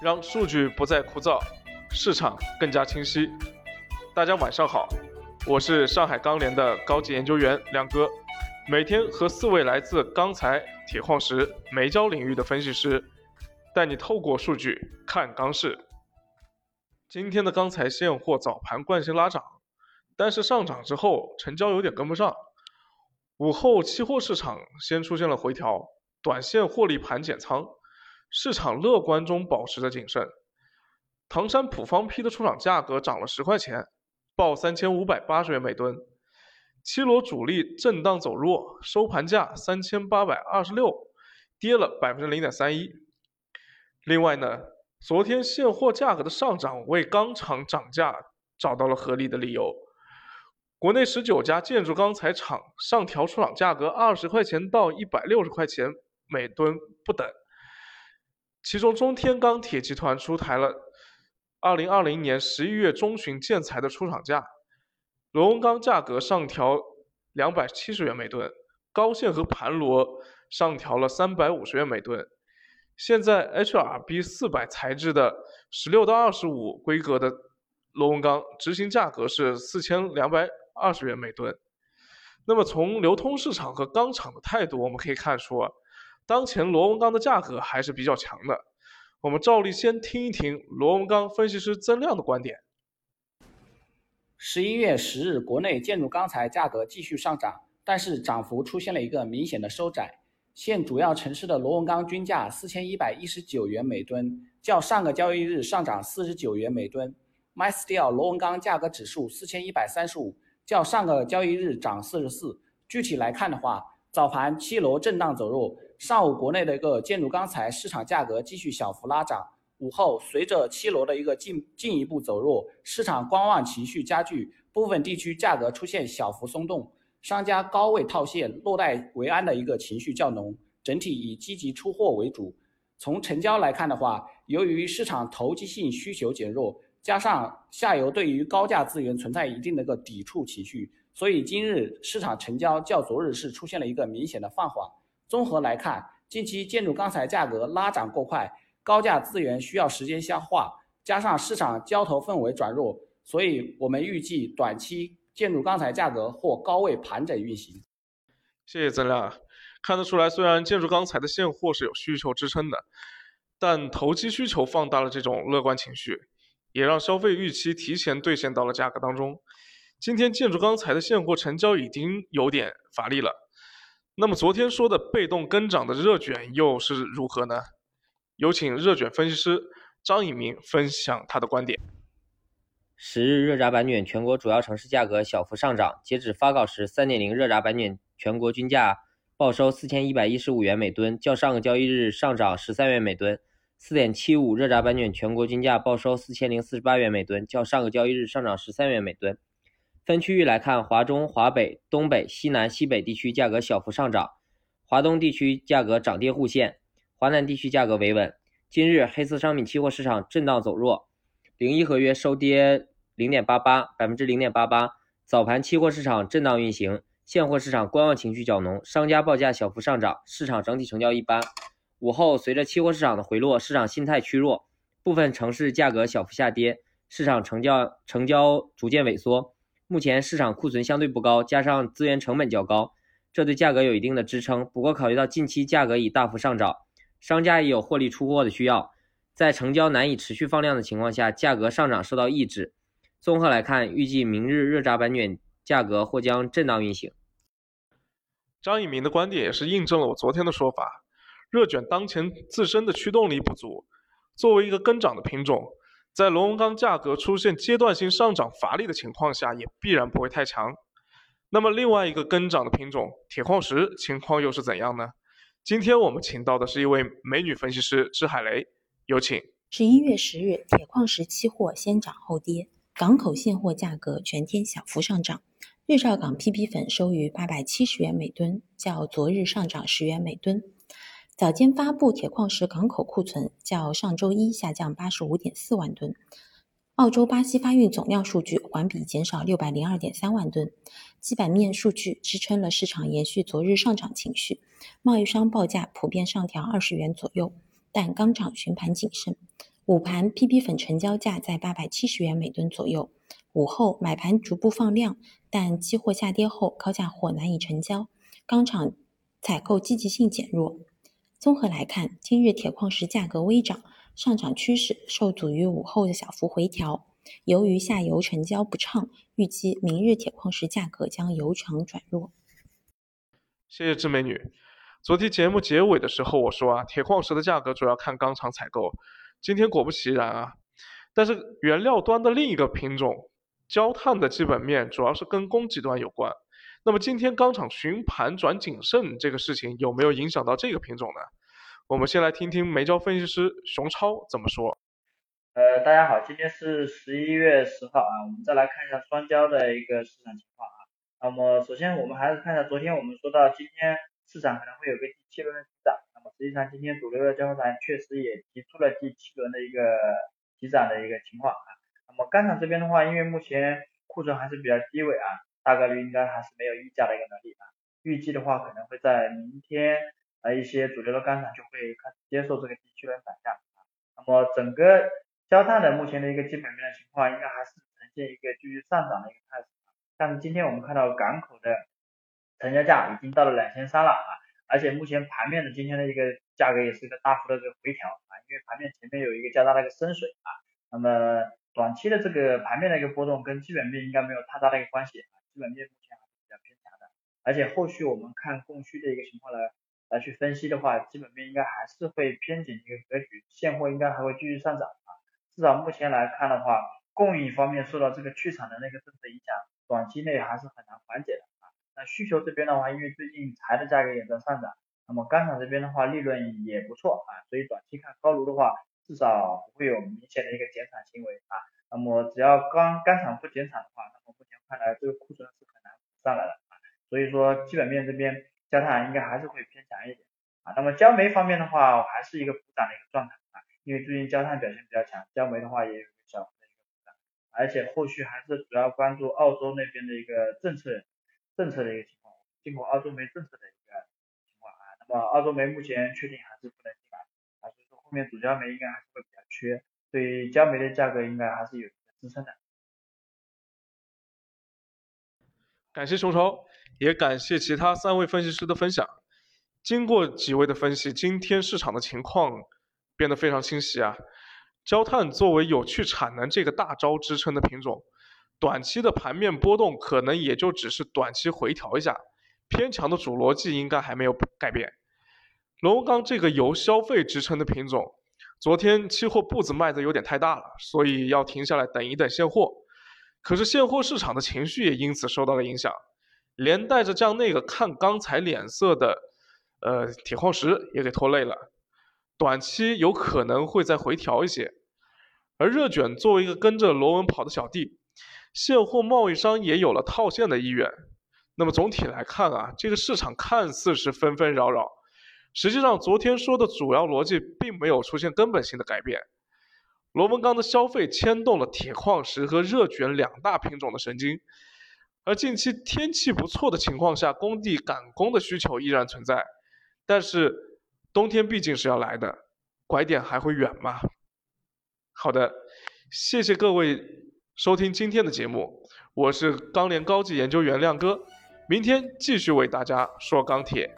让数据不再枯燥，市场更加清晰。大家晚上好，我是上海钢联的高级研究员亮哥，每天和四位来自钢材、铁矿石、煤焦领域的分析师，带你透过数据看钢市。今天的钢材现货早盘惯性拉涨，但是上涨之后成交有点跟不上。午后期货市场先出现了回调，短线获利盘减仓，市场乐观中保持着谨慎。唐山普方坯的出厂价格涨了十块钱，报三千五百八十元每吨。七螺主力震荡走弱，收盘价三千八百二十六，跌了百分之零点三一。另外呢，昨天现货价格的上涨为钢厂涨价找到了合理的理由。国内十九家建筑钢材厂上调出厂价格二十块钱到一百六十块钱每吨不等。其中，中天钢铁集团出台了二零二零年十一月中旬建材的出厂价，螺纹钢价格上调两百七十元每吨，高线和盘螺上调了三百五十元每吨。现在 HRB 四百材质的十六到二十五规格的螺纹钢执行价格是四千两百。二十元每吨。那么从流通市场和钢厂的态度，我们可以看出，当前螺纹钢的价格还是比较强的。我们照例先听一听螺纹钢分析师曾亮的观点。十一月十日，国内建筑钢材价格继续上涨，但是涨幅出现了一个明显的收窄。现主要城市的螺纹钢均价四千一百一十九元每吨，较上个交易日上涨四十九元每吨。MySteel 螺纹钢价格指数四千一百三十五。较上个交易日涨四十四。具体来看的话，早盘七楼震荡走弱，上午国内的一个建筑钢材市场价格继续小幅拉涨。午后随着七楼的一个进进一步走弱，市场观望情绪加剧，部分地区价格出现小幅松动，商家高位套现，落袋为安的一个情绪较浓，整体以积极出货为主。从成交来看的话，由于市场投机性需求减弱。加上下游对于高价资源存在一定的一个抵触情绪，所以今日市场成交较昨日是出现了一个明显的放缓。综合来看，近期建筑钢材价格拉涨过快，高价资源需要时间消化，加上市场交投氛围转弱，所以我们预计短期建筑钢材价格或高位盘整运行。谢谢曾亮，看得出来，虽然建筑钢材的现货是有需求支撑的，但投机需求放大了这种乐观情绪。也让消费预期提前兑现到了价格当中。今天建筑钢材的现货成交已经有点乏力了。那么昨天说的被动跟涨的热卷又是如何呢？有请热卷分析师张以明分享他的观点。十日热轧板卷全国主要城市价格小幅上涨，截止发稿时，三点零热轧板卷全国均价报收四千一百一十五元每吨，较上个交易日上涨十三元每吨。四点七五热轧板卷全国均价报收四千零四十八元每吨，较上个交易日上涨十三元每吨。分区域来看，华中、华北、东北、西南、西北地区价格小幅上涨，华东地区价格涨跌互现，华南地区价格维稳。今日黑色商品期货市场震荡走弱，零一合约收跌零点八八百分之零点八八。早盘期货市场震荡运行，现货市场观望情绪较浓，商家报价小幅上涨，市场整体成交一般。午后，随着期货市场的回落，市场心态趋弱，部分城市价格小幅下跌，市场成交成交逐渐萎缩。目前市场库存相对不高，加上资源成本较高，这对价格有一定的支撑。不过，考虑到近期价格已大幅上涨，商家也有获利出货的需要，在成交难以持续放量的情况下，价格上涨受到抑制。综合来看，预计明日热轧板卷价格或将震荡运行。张一鸣的观点也是印证了我昨天的说法。热卷当前自身的驱动力不足，作为一个跟涨的品种，在螺纹钢价格出现阶段性上涨乏力的情况下，也必然不会太强。那么另外一个跟涨的品种铁矿石情况又是怎样呢？今天我们请到的是一位美女分析师支海雷，有请。十一月十日，铁矿石期货先涨后跌，港口现货价格全天小幅上涨，日照港 PP 粉收于八百七十元每吨，较昨日上涨十元每吨。早间发布铁矿石港口库存较上周一下降八十五点四万吨，澳洲、巴西发运总量数据环比减少六百零二点三万吨，基本面数据支撑了市场延续昨日上涨情绪，贸易商报价普遍上调二十元左右，但钢厂询盘谨慎，午盘 PP 粉成交价在八百七十元每吨左右，午后买盘逐步放量，但期货下跌后高价货难以成交，钢厂采购积极性减弱。综合来看，今日铁矿石价格微涨，上涨趋势受阻于午后的小幅回调。由于下游成交不畅，预计明日铁矿石价格将由强转弱。谢谢志美女。昨天节目结尾的时候我说啊，铁矿石的价格主要看钢厂采购。今天果不其然啊，但是原料端的另一个品种焦炭的基本面主要是跟供给端有关。那么今天钢厂询盘转谨慎这个事情有没有影响到这个品种呢？我们先来听听煤焦分析师熊超怎么说。呃，大家好，今天是十一月十号啊，我们再来看一下双焦的一个市场情况啊。那么首先我们还是看一下昨天我们说到今天市场可能会有个第七轮的急涨，那么实际上今天主流的交易盘确实也提出了第七轮的一个急涨的一个情况啊。那么钢厂这边的话，因为目前库存还是比较低位啊，大概率应该还是没有溢价的一个能力啊。预计的话可能会在明天啊一些主流的钢厂就会开始接受这个第七轮涨价。那么整个焦炭的目前的一个基本面的情况，应该还是呈现一个继续上涨的一个态势。但是今天我们看到港口的成交价已经到了两千三了啊，而且目前盘面的今天的一个价格也是一个大幅的这个回调啊，因为盘面前面有一个较大的一个深水啊。那么短期的这个盘面的一个波动跟基本面应该没有太大的一个关系啊，基本面目前还是比较偏强的。而且后续我们看供需的一个情况来来去分析的话，基本面应该还是会偏紧一个格局，现货应该还会继续上涨啊。至少目前来看的话，供应方面受到这个去产能的一个政策影响，短期内还是很难缓解的啊。那需求这边的话，因为最近柴的价格也在上涨，那么钢厂这边的话利润也不错啊，所以短期看高炉的话，至少不会有明显的一个减产行为啊。那么只要钢钢厂不减产的话，那么目前看来这个库存是很难上来的啊。所以说基本面这边焦炭应该还是会偏强一点啊。那么焦煤方面的话，我还是一个补涨的一个状态啊。因为最近焦炭表现比较强，焦煤的话也有个小幅的一个补涨，而且后续还是主要关注澳洲那边的一个政策政策的一个情况，进口澳洲煤政策的一个情况啊。那么澳洲煤目前确定还是不能进来啊，所以说后面主焦煤应该还是会比较缺，对于焦煤的价格应该还是有一个支撑的。感谢熊超，也感谢其他三位分析师的分享。经过几位的分析，今天市场的情况。变得非常清晰啊！焦炭作为有去产能这个大招支撑的品种，短期的盘面波动可能也就只是短期回调一下，偏强的主逻辑应该还没有改变。螺纹钢这个由消费支撑的品种，昨天期货步子迈得有点太大了，所以要停下来等一等现货。可是现货市场的情绪也因此受到了影响，连带着将那个看钢材脸色的，呃，铁矿石也给拖累了。短期有可能会再回调一些，而热卷作为一个跟着螺纹跑的小弟，现货贸易商也有了套现的意愿。那么总体来看啊，这个市场看似是纷纷扰扰，实际上昨天说的主要逻辑并没有出现根本性的改变。螺纹钢的消费牵动了铁矿石和热卷两大品种的神经，而近期天气不错的情况下，工地赶工的需求依然存在，但是。冬天毕竟是要来的，拐点还会远吗？好的，谢谢各位收听今天的节目，我是钢联高级研究员亮哥，明天继续为大家说钢铁。